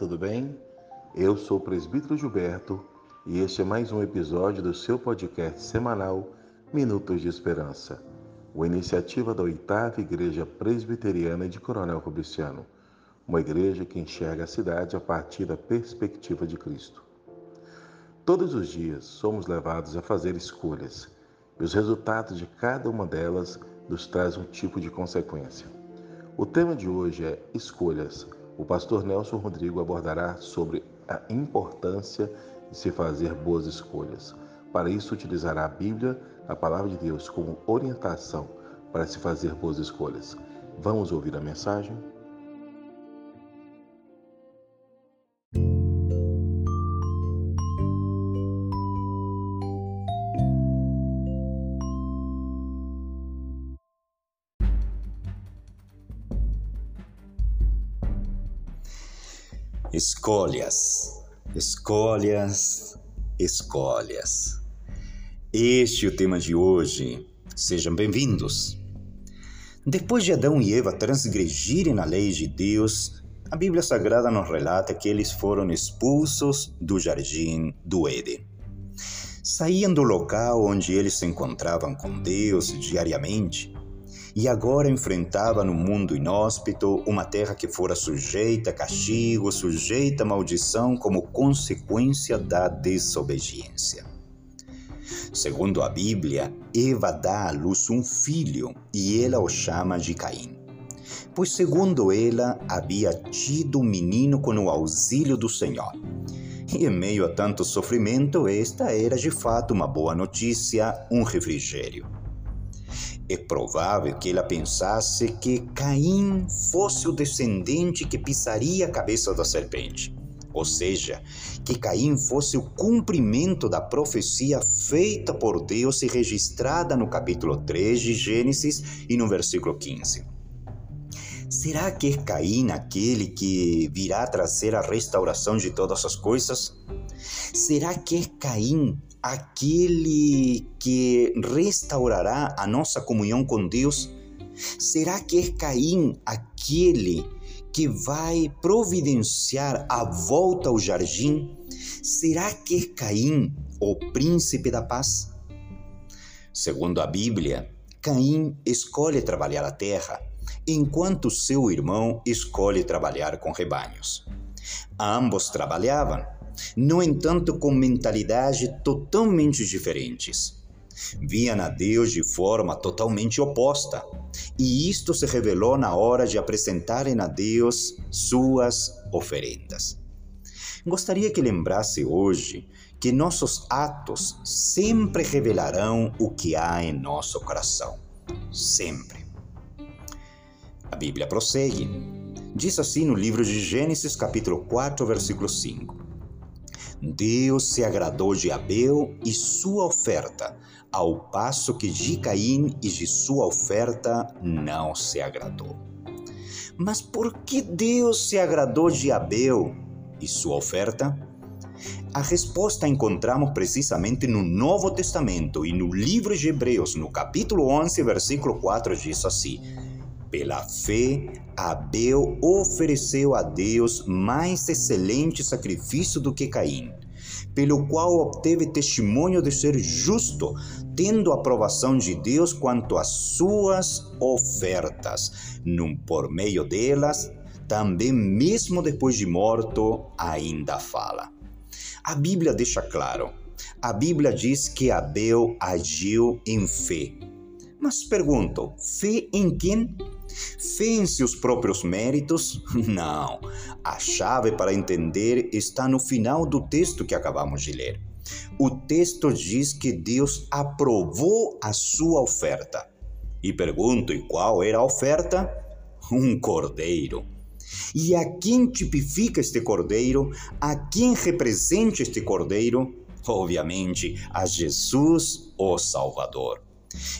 tudo bem? Eu sou o presbítero Gilberto e este é mais um episódio do seu podcast semanal Minutos de Esperança, uma iniciativa da oitava Igreja Presbiteriana de Coronel Fabriciano, uma igreja que enxerga a cidade a partir da perspectiva de Cristo. Todos os dias somos levados a fazer escolhas e os resultados de cada uma delas nos traz um tipo de consequência. O tema de hoje é escolhas o pastor Nelson Rodrigo abordará sobre a importância de se fazer boas escolhas. Para isso, utilizará a Bíblia, a palavra de Deus, como orientação para se fazer boas escolhas. Vamos ouvir a mensagem? Escolhas, escolhas, escolhas. Este é o tema de hoje. Sejam bem-vindos. Depois de Adão e Eva transgredirem a lei de Deus, a Bíblia Sagrada nos relata que eles foram expulsos do jardim do Éden. Saíam do local onde eles se encontravam com Deus diariamente e agora enfrentava no mundo inóspito uma terra que fora sujeita a castigo, sujeita a maldição como consequência da desobediência. Segundo a Bíblia, Eva dá à luz um filho e ela o chama de Caim. Pois, segundo ela, havia tido um menino com o auxílio do Senhor. E em meio a tanto sofrimento, esta era de fato uma boa notícia, um refrigério. É provável que ela pensasse que Caim fosse o descendente que pisaria a cabeça da serpente, ou seja, que Caim fosse o cumprimento da profecia feita por Deus e registrada no capítulo 3 de Gênesis e no versículo 15. Será que é Caim aquele que virá trazer a restauração de todas as coisas? Será que é Caim aquele que restaurará a nossa comunhão com Deus? Será que é Caim aquele que vai providenciar a volta ao jardim? Será que é Caim o príncipe da paz? Segundo a Bíblia, Caim escolhe trabalhar a terra, enquanto seu irmão escolhe trabalhar com rebanhos. Ambos trabalhavam, no entanto, com mentalidades totalmente diferentes. Viam a Deus de forma totalmente oposta, e isto se revelou na hora de apresentarem a Deus suas oferendas. Gostaria que lembrasse hoje que nossos atos sempre revelarão o que há em nosso coração. Sempre. A Bíblia prossegue. Diz assim no livro de Gênesis, capítulo 4, versículo 5. Deus se agradou de Abel e sua oferta, ao passo que de Caim e de sua oferta não se agradou. Mas por que Deus se agradou de Abel e sua oferta? A resposta encontramos precisamente no Novo Testamento e no livro de Hebreus, no capítulo 11, versículo 4, diz assim: Pela fé, Abel ofereceu a Deus mais excelente sacrifício do que Caim, pelo qual obteve testemunho de ser justo, tendo aprovação de Deus quanto às suas ofertas. Num por meio delas, também mesmo depois de morto, ainda fala. A Bíblia deixa claro. A Bíblia diz que Abel agiu em fé. Mas pergunto, fé em quem? Em seus próprios méritos? Não. A chave para entender está no final do texto que acabamos de ler. O texto diz que Deus aprovou a sua oferta. E pergunto: e qual era a oferta? Um cordeiro. E a quem tipifica este cordeiro? A quem representa este cordeiro? Obviamente, a Jesus, o Salvador.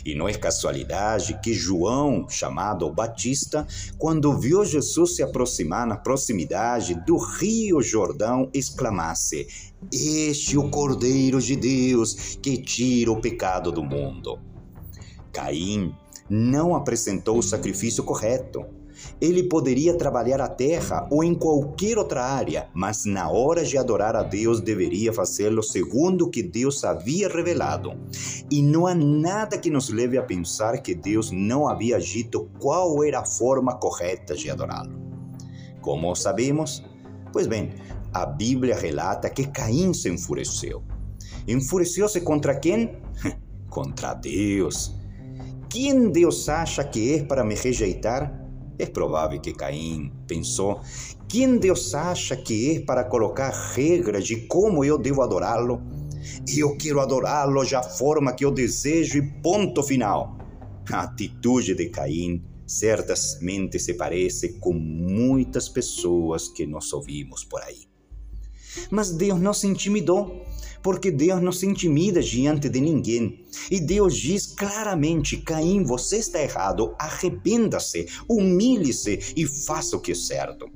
E não é casualidade que João, chamado Batista, quando viu Jesus se aproximar na proximidade do rio Jordão, exclamasse: Este é o Cordeiro de Deus que tira o pecado do mundo. Caim não apresentou o sacrifício correto. Ele poderia trabalhar a terra ou em qualquer outra área, mas na hora de adorar a Deus deveria fazê-lo segundo o que Deus havia revelado. E não há nada que nos leve a pensar que Deus não havia dito qual era a forma correta de adorá-lo. Como sabemos? Pois bem, a Bíblia relata que Caim se enfureceu. Enfureceu-se contra quem? contra Deus. Quem Deus acha que é para me rejeitar? É provável que Caim pensou: quem Deus acha que é para colocar regras de como eu devo adorá-lo? Eu quero adorá-lo da forma que eu desejo e ponto final. A atitude de Caim certamente se parece com muitas pessoas que nós ouvimos por aí. Mas Deus não se intimidou porque Deus não se intimida diante de ninguém. E Deus diz claramente: Caim, você está errado, arrependa-se, humilhe-se e faça o que é certo.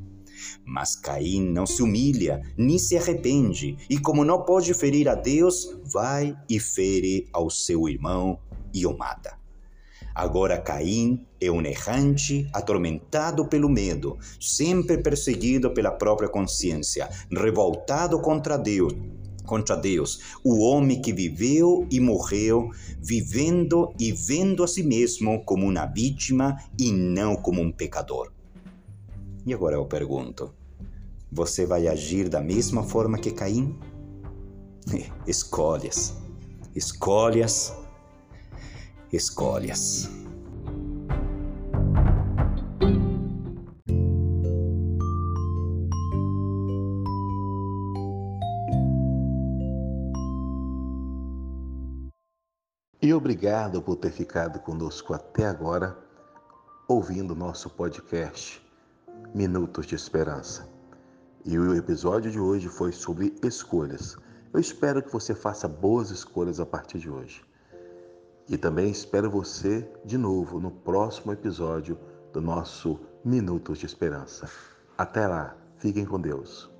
Mas Caim não se humilha, nem se arrepende, e como não pode ferir a Deus, vai e fere ao seu irmão e o mata. Agora Caim é um errante, atormentado pelo medo, sempre perseguido pela própria consciência, revoltado contra Deus, contra Deus, o homem que viveu e morreu, vivendo e vendo a si mesmo como uma vítima e não como um pecador. E agora eu pergunto: você vai agir da mesma forma que Caim? Escolhas, escolhas, escolhas. E obrigado por ter ficado conosco até agora, ouvindo nosso podcast Minutos de Esperança. E o episódio de hoje foi sobre escolhas. Eu espero que você faça boas escolhas a partir de hoje. E também espero você de novo no próximo episódio do nosso Minutos de Esperança. Até lá, fiquem com Deus.